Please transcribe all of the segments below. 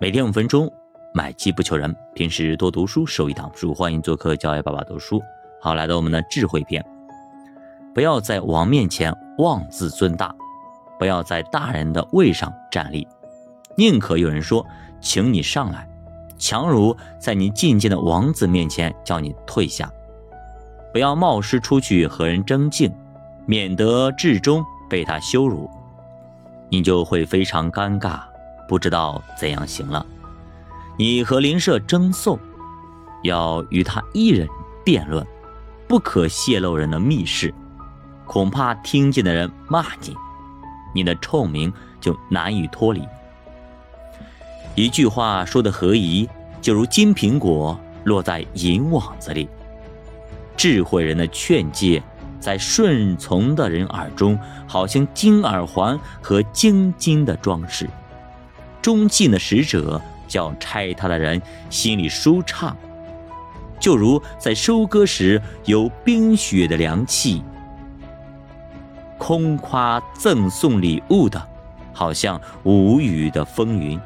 每天五分钟，买机不求人。平时多读书，收益挡不住。欢迎做客教爱爸爸读书。好，来到我们的智慧篇。不要在王面前妄自尊大，不要在大人的位上站立，宁可有人说，请你上来，强如在你觐见的王子面前叫你退下。不要冒失出去和人争竞，免得至终被他羞辱，你就会非常尴尬，不知道怎样行了。你和邻舍争讼，要与他一人辩论，不可泄露人的密事，恐怕听见的人骂你，你的臭名就难以脱离。一句话说的合宜，就如金苹果落在银网子里。智慧人的劝诫，在顺从的人耳中，好像金耳环和晶晶的装饰。忠信的使者叫拆他的人心里舒畅，就如在收割时有冰雪的凉气。空夸赠送礼物的，好像无语的风云。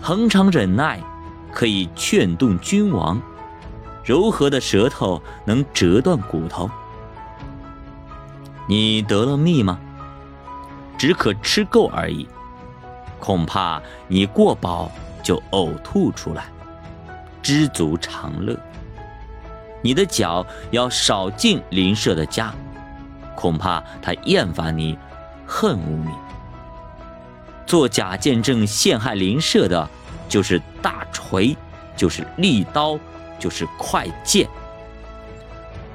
恒常忍耐，可以劝动君王。柔和的舌头能折断骨头。你得了蜜吗？只可吃够而已，恐怕你过饱就呕吐出来。知足常乐。你的脚要少进邻舍的家，恐怕他厌烦你，恨恶你。做假见证陷害邻舍的，就是大锤，就是利刀。就是快剑。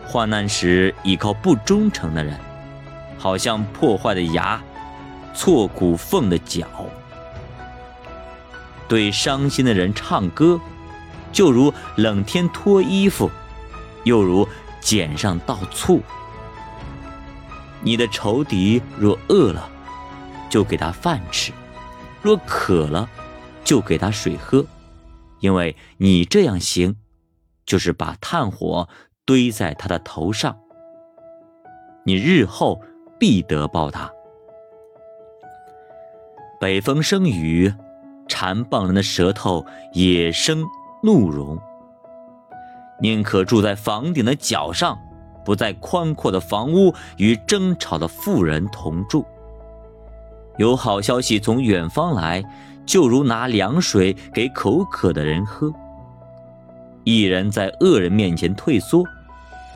患难时依靠不忠诚的人，好像破坏的牙，错骨缝的脚。对伤心的人唱歌，就如冷天脱衣服，又如碱上倒醋。你的仇敌若饿了，就给他饭吃；若渴了，就给他水喝，因为你这样行。就是把炭火堆在他的头上，你日后必得报答。北风生雨，缠棒人的舌头也生怒容。宁可住在房顶的角上，不在宽阔的房屋与争吵的妇人同住。有好消息从远方来，就如拿凉水给口渴的人喝。一人在恶人面前退缩，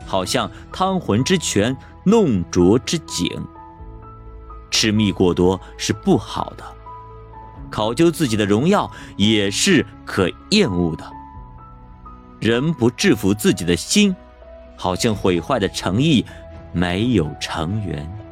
好像汤浑之泉、弄浊之井。吃蜜过多是不好的，考究自己的荣耀也是可厌恶的。人不制服自己的心，好像毁坏的诚意没有成缘。